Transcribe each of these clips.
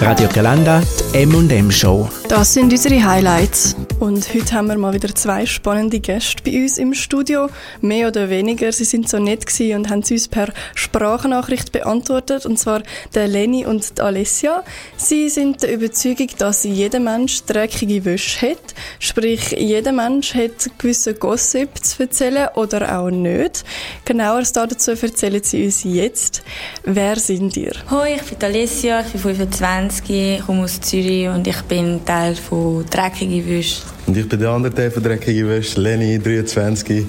Radio Galanda, die M&M Show. Das sind unsere Highlights. Und heute haben wir mal wieder zwei spannende Gäste bei uns im Studio. Mehr oder weniger. Sie sind so nett gewesen und haben sie uns per Sprachnachricht beantwortet. Und zwar der Leni und die Alessia. Sie sind der Überzeugung, dass jeder Mensch dreckige Wäsche hat. Sprich, jeder Mensch hat gewisse Gossip zu erzählen oder auch nicht. Genaueres dazu erzählen sie uns jetzt. Wer sind ihr? Hoi, ich bin Alessia, ich bin 25, komme aus Zürich und ich bin Teil von Dreckige Wäsche. Und ich bin der andere Teil von Dreckige Wäsche, Leni, 23,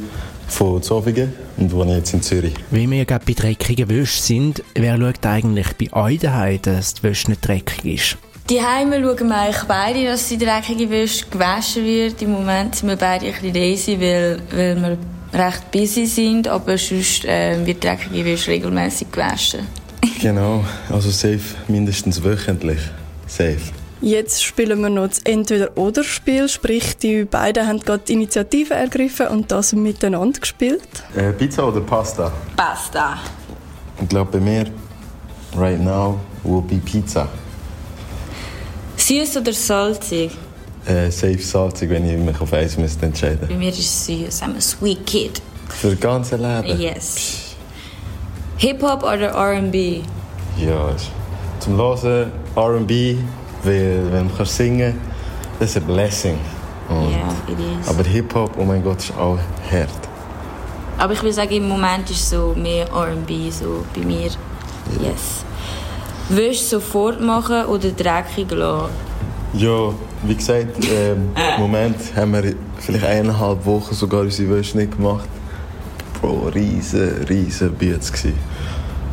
von Zofingen und wohne jetzt in Zürich. Wie wir gerade bei dreckigen Wäsche sind, wer schaut eigentlich bei euch daheim, dass die Wäsche nicht dreckig ist? Die Heime schauen wir eigentlich beide, dass die dreckige Wäsche gewaschen wird. Im Moment sind wir beide ein bisschen lazy, weil, weil wir recht busy sind, aber sonst äh, wird dreckige Wäsche regelmäßig gewaschen. genau, also safe mindestens wöchentlich. Safe. Jetzt spielen wir noch das Entweder-Oder-Spiel, sprich, die beiden haben gerade die Initiative ergriffen und das miteinander gespielt. Äh, Pizza oder Pasta? Pasta. Ich glaube, bei mir, right now, will be Pizza. Süß oder salzig? Äh, safe salzig, wenn ich mich auf eins müsste entscheiden Bei mir ist es süß. I'm a sweet kid. Für das ganze Leben? Yes. Hip-Hop oder R&B? Ja, zum Hören R&B, weil wenn du kannst singen das ist ein Blessing. Und, Ja, it is. aber Hip-Hop, oh mein Gott, ist auch hart. Aber ich will sagen, im Moment ist so mehr R&B so bei mir. Yes. Willst du sofort machen oder dreckig lassen? Ja, wie gesagt, ähm, im Moment haben wir vielleicht eineinhalb Wochen sogar unsere Wäsche nicht gemacht. Bro, riesen, riesen Beats.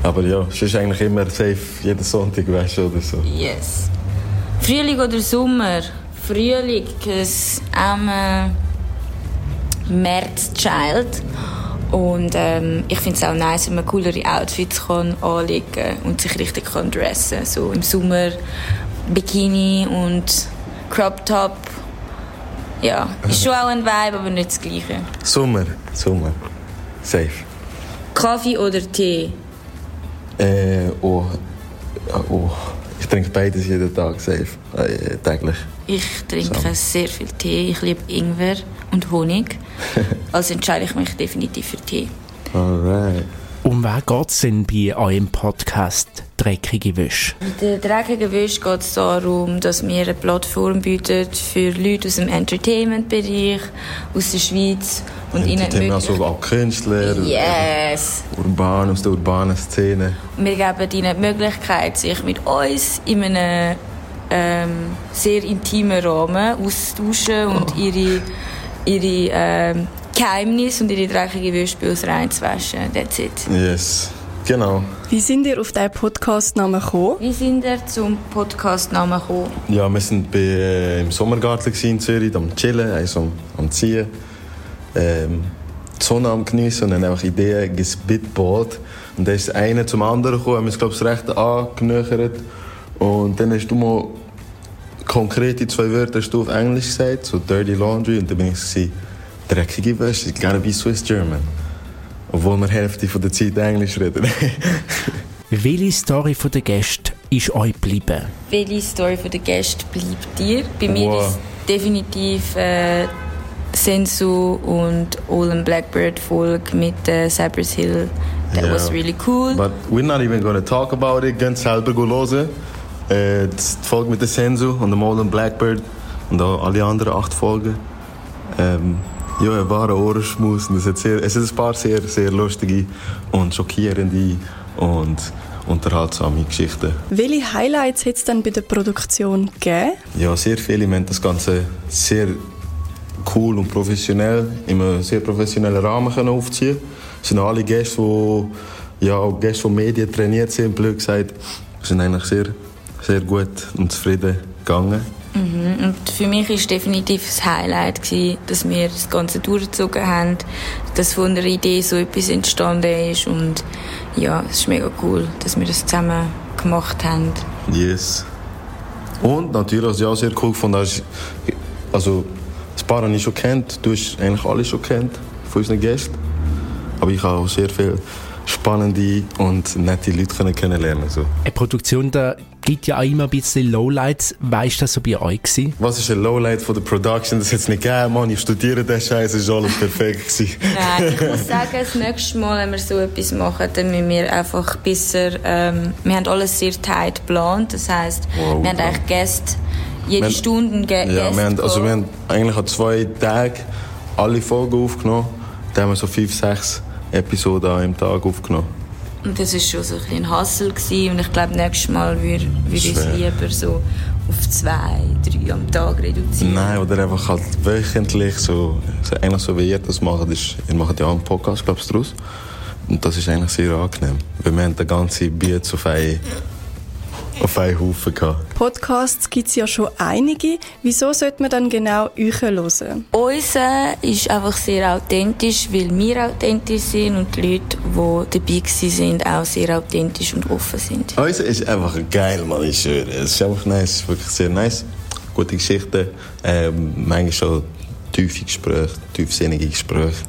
Aber ja, es ist eigentlich immer safe, jeden Sonntag waschen oder so. Yes. Frühling oder Sommer? Frühling, cause I'm a März-Child. Und ähm, ich finde es auch nice, wenn man coolere Outfits kann anlegen kann und sich richtig kann dressen So im Sommer Bikini und Crop Top. Ja, ist schon auch ein Vibe, aber nicht das Gleiche. Sommer, Sommer. Safe. Kaffee oder Tee? Äh, oh, oh. Ich trinke beides jeden Tag, safe. Äh, täglich. Ich trinke So. sehr viel Tee. Ich liebe Ingwer und Honig. also entscheide ich mich definitiv für Tee. Alright. Um wer geht es denn bei eurem Podcast «Dreckige Wäsche»? Bei der dreckigen Wäsche geht es darum, dass wir eine Plattform bieten für Leute aus dem Entertainment-Bereich, aus der Schweiz. Und ihnen Entertainment, also auch Künstler, Yes! urban, aus der urbanen Szene. Wir geben ihnen die Möglichkeit, sich mit uns in einem ähm, sehr intimen Rahmen auszutauschen und ihre, ihre ähm, Geheimnisse und ihre dreckige bei uns reinzuwaschen. That's it. Yes, genau. Wie sind ihr auf diesen Podcast-Namen gekommen? Wie sind ihr zum Podcast-Namen gekommen? Ja, wir waren bei, äh, im Sommergarten in Zürich, am Chillen, also am, am Ziehen. Ähm, die Sonne am Geniessen und dann einfach Ideen gespitballt. Und dann ist einer zum anderen gekommen, haben uns, glaube ich, das recht angenöchert. Und dann hast du mal konkret die zwei Wörter hast du auf Englisch gesagt, so Dirty Laundry. Und dann bin ich dreckige Wäsche, it's gotta be Swiss German. Obwohl wir Hälfte von der Zeit Englisch reden. Welche Story von der Gäste ist euch geblieben? Welche Story von der Gäste bleibt dir? Bei mir Wow. ist definitiv äh, Sensu und Olin Blackbird Folge mit äh, Cypress Hill. That Ja. was really cool. But we're not even gonna talk about it. Ganz selber hören. Äh, die Folge mit der Sensu und dem Olden Blackbird und auch alle anderen acht Folgen. Ähm, ja, ein wahrer Ohrenschmaus. Es hat sehr, es sind ein paar sehr, sehr lustige und schockierende und unterhaltsame Geschichten. Welche Highlights hat es dann bei der Produktion gegeben? Ja, sehr viele. Wir haben das Ganze sehr cool und professionell, in einem sehr professionellen Rahmen können aufziehen Es sind alle Gäste, die ja, auch Gäste von Medien trainiert sind, blöd gesagt, sind eigentlich sehr, sehr gut und zufrieden gegangen. Mhm. Und für mich ist definitiv das Highlight gewesen, dass wir das Ganze durchgezogen haben, dass von einer Idee so etwas entstanden ist und ja, es ist mega cool, dass wir das zusammen gemacht haben. Yes. Und natürlich, was ich auch sehr cool fand, ist, also das Paar habe ich schon kennt, du hast eigentlich alle schon kennt von unseren Gästen. Aber ich habe auch sehr viele spannende und nette Leute können kennenlernen. So. Eine Produktion, da gibt ja auch immer ein bisschen Lowlights. Weißt du das so bei euch gewesen? Was ist ein Lowlight von der Production? Das hat es nicht gegeben, Mann. Ich studiere den Scheiß, es war alles perfekt. gewesen. Nein, ich muss sagen, das nächste Mal, wenn wir so etwas machen, dann müssen wir einfach besser, ähm, wir haben alles sehr tight geplant. Das heisst, Wow, wir haben eigentlich Gäste, jede haben- Stunde einen Gä- Ja, Gäste wir haben, also wir haben eigentlich an zwei Tagen alle Folgen aufgenommen. Da haben wir so fünf, sechs Episoden an einem Tag aufgenommen. Und das war schon so ein bisschen ein Hassel. Gewesen. Und ich glaube, nächstes Mal würde würd ich es lieber so auf zwei, drei am Tag reduzieren. Nein, oder einfach halt wöchentlich, so, so eigentlich so wie ihr das macht. Ist, ihr macht ja auch einen Podcast, glaubst du, draus. Und das ist eigentlich sehr angenehm. Weil wir haben den ganzen Beats auf einen, auf einen Haufen gehabt. Podcasts gibt es ja schon einige. Wieso sollte man dann genau euch hören? Unser ist einfach sehr authentisch, weil wir authentisch sind und die Leute, die dabei sind, auch sehr authentisch und offen sind. Unser ist einfach geil, man, ich schwöre. Es ist einfach nice, es ist wirklich sehr nice. Gute Geschichten, ähm, manchmal schon tiefe Gespräche, tiefsinnige Gespräche.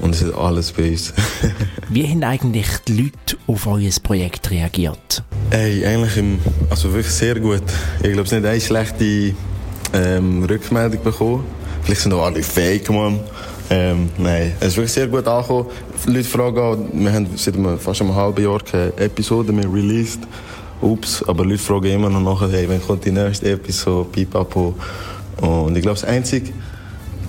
Und es ist alles bei uns. Wie haben eigentlich die Leute auf euer Projekt reagiert? Ey, eigentlich im, also wirklich sehr gut. Ich glaube, es nicht eine schlechte ähm, Rückmeldung bekommen. Vielleicht sind auch alle fake, man. Ähm, nein, es ist wirklich sehr gut angekommen. Leute fragen auch, wir haben seit einem, fast einem halben Jahr keine Episode mehr released. Ups, aber Leute fragen immer noch nachher, hey, wann kommt die nächste Episode, pipapo. Und ich glaube, das Einzige,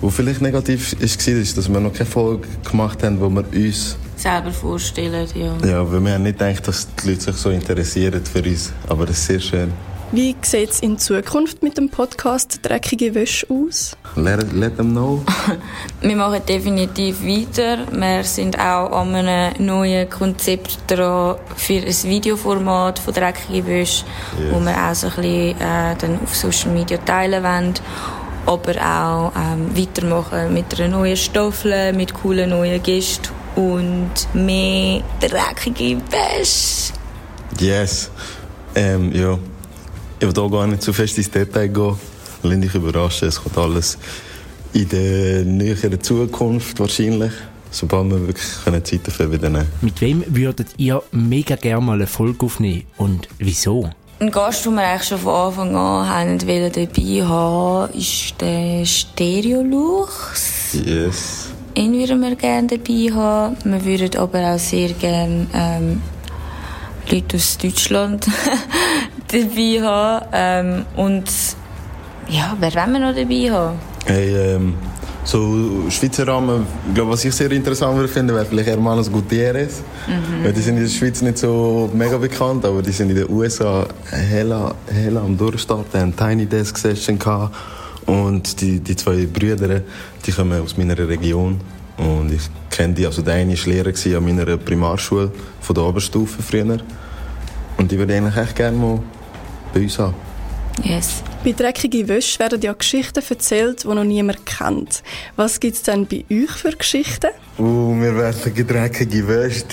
was vielleicht negativ war, ist, dass wir noch keine Folge gemacht haben, wo wir uns Selber vorstellen, ja. ja, weil wir haben nicht gedacht, dass die Leute sich so interessieren für uns. Aber das ist sehr schön. Wie sieht es in Zukunft mit dem Podcast «Dreckige Wäsche» aus? Let, let them know. Wir machen definitiv weiter. Wir sind auch an einem neuen Konzept dran für ein Videoformat von Dreckige Wäsche, wo wir auch so ein bisschen äh, dann auf Social Media teilen wollen. Aber auch ähm, weitermachen mit einer neuen Staffel, mit coolen neuen Gästen und mehr dreckige Wäsche. Yes. Ähm, ja. Ich will hier gar nicht zu fest ins Detail gehen. Lass dich überraschen. Es kommt alles in der näheren Zukunft wahrscheinlich. Sobald wir wirklich können Zeit dafür wieder nehmen Mit wem würdet ihr mega gerne mal eine Folge aufnehmen und wieso? Ein Gast, den wir eigentlich schon von Anfang an haben wollen dabei haben, ist der Stereolux. Yes. Ihn würden wir gerne dabei haben. Wir würden aber auch sehr gerne ähm, Leute aus Deutschland dabei haben. Ähm, und ja, wer wollen wir noch dabei haben? Hey, ähm, so Schweizer Rahmen, ich glaube, was ich sehr interessant würde finden, wäre vielleicht Hermanos Gutierrez. Weil die sind in der Schweiz nicht so mega bekannt, aber die sind in den USA hella, hella am Durchstarten, haben Tiny Desk Session gehabt. Und die, die zwei Brüder, die kommen aus meiner Region. Und ich kenne die, also der eine war Lehrer an meiner Primarschule von der Oberstufe früher. Und die würde ich eigentlich echt gerne mal bei uns haben. Yes. Bei «Dreckige Wäsche» werden ja Geschichten erzählt, die noch niemand kennt. Was gibt es denn bei euch für Geschichten? Uh, wir werfen dreckige Wäsche.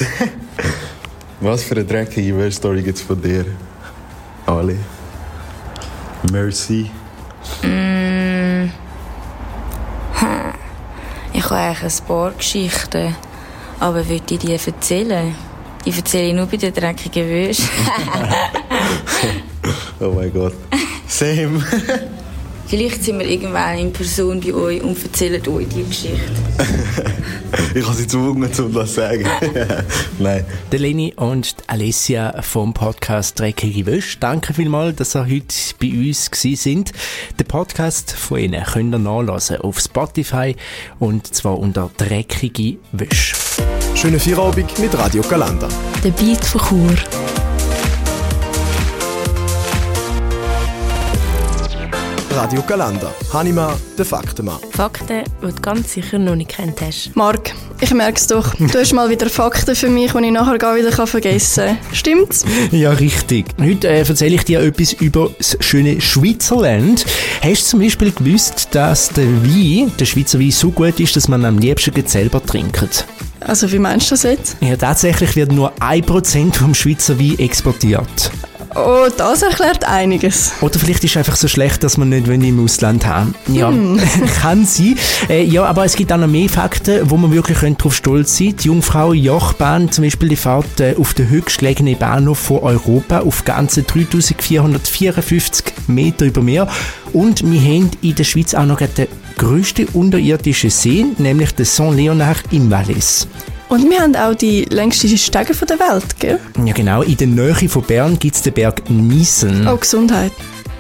Was für eine dreckige Wäsche-Story gibt es von dir? Ali. Mercy. Ich habe eigentlich ein paar Geschichten. Aber würde ich die erzählen? Die erzähle ich nur bei den dreckigen Wäsche. Oh mein Gott. Same. Vielleicht sind wir irgendwann in Person bei euch und erzählen euch die Geschichte. ich habe sie gezwungen, um das zu sagen. Nein. Der Leni und Alessia vom Podcast Dreckige Wäsche. Danke vielmals, dass ihr heute bei uns gewesen sind. Den Podcast von ihnen könnt ihr nachlesen auf Spotify und zwar unter Dreckige Wäsche. Schönen Feierabend mit Radio Galanda. Der Beat von Chur. Radio Galanda. Hanima, der Faktenmann. Fakten, die du ganz sicher noch nicht kennt hast. Marc, ich merke es doch. Du hast mal wieder Fakten für mich, die ich nachher gar wieder vergessen kann. Stimmt's? Ja, richtig. Heute äh, erzähle ich dir etwas über das schöne Schweizerland. Hast du zum Beispiel gewusst, dass der Wein, der Schweizer Wein, so gut ist, dass man am liebsten selber trinkt? Also, wie meinst du das jetzt? Ja, tatsächlich wird nur 1% vom Schweizer Wein exportiert. Oh, das erklärt einiges. Oder vielleicht ist es einfach so schlecht, dass man nicht im Ausland haben. Ja, Hm. kann sein. Äh, ja, aber es gibt auch noch mehr Fakten, wo man wirklich darauf stolz sein könnte. Die Jungfrau Jochbahn zum Beispiel, die fährt äh, auf den höchstgelegenen Bahnhof von Europa auf ganze 3454 Meter über Meer. Und wir haben in der Schweiz auch noch den grössten unterirdischen See, nämlich den Saint-Léonard im Valais. Und wir haben auch die längste Stege der Welt, gell? Ja genau, in der Nähe von Bern gibt es den Berg Niesen. Oh, Gesundheit.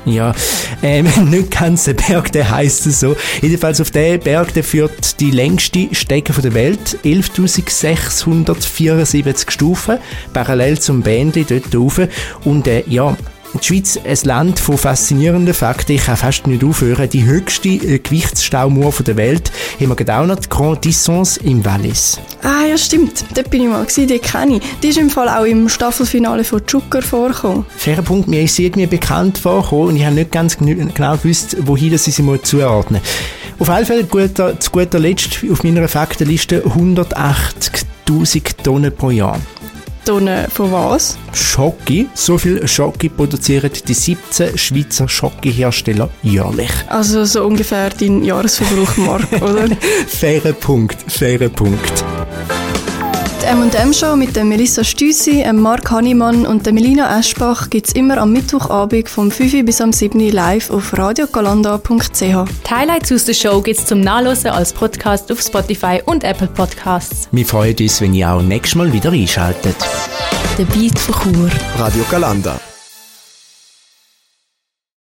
Ja, ähm, nicht ganz der Berg, der heisst es so. Jedenfalls auf den Berg, der führt die längste Strecke der Welt, 11.674 Stufen, parallel zum Bändli dort rauf. Und äh, ja, die Schweiz, ein Land von faszinierenden Fakten. Ich kann fast nicht aufhören. Die höchste äh, Gewichtsstaumauer der Welt haben wir die Grand Distance im Wallis. Ah, ja, stimmt. Dort bin ich mal gewesen, die kenne ich. Die ist im Fall auch im Staffelfinale von Zucker vorgekommen. Fairer Punkt, mir ist sie irgendwie bekannt vorgekommen und ich habe nicht ganz genau gewusst, wohin das ich sie mal zuordnen. Auf jeden Fall guter, zu guter Letzt auf meiner Faktenliste 180.000 Tonnen pro Jahr. Tonnen von was? Schocke, so viel Schocke produzieren die 17 Schweizer Schockehersteller jährlich. Also so ungefähr dein Jahresverbrauch, Mark, oder? Fairer Punkt, fairer Punkt. Die M&M-Show mit der Melissa Stüssi, dem Mark Hannemann und der Melina Eschbach gibt es immer am Mittwochabend vom 5 bis am 7 live auf radiogalanda.ch. Die Highlights aus der Show gibt es zum Nachlesen als Podcast auf Spotify und Apple Podcasts. Wir freuen uns, wenn ihr auch nächstes Mal wieder einschaltet. Der Beat von Chur. Radio Galanda.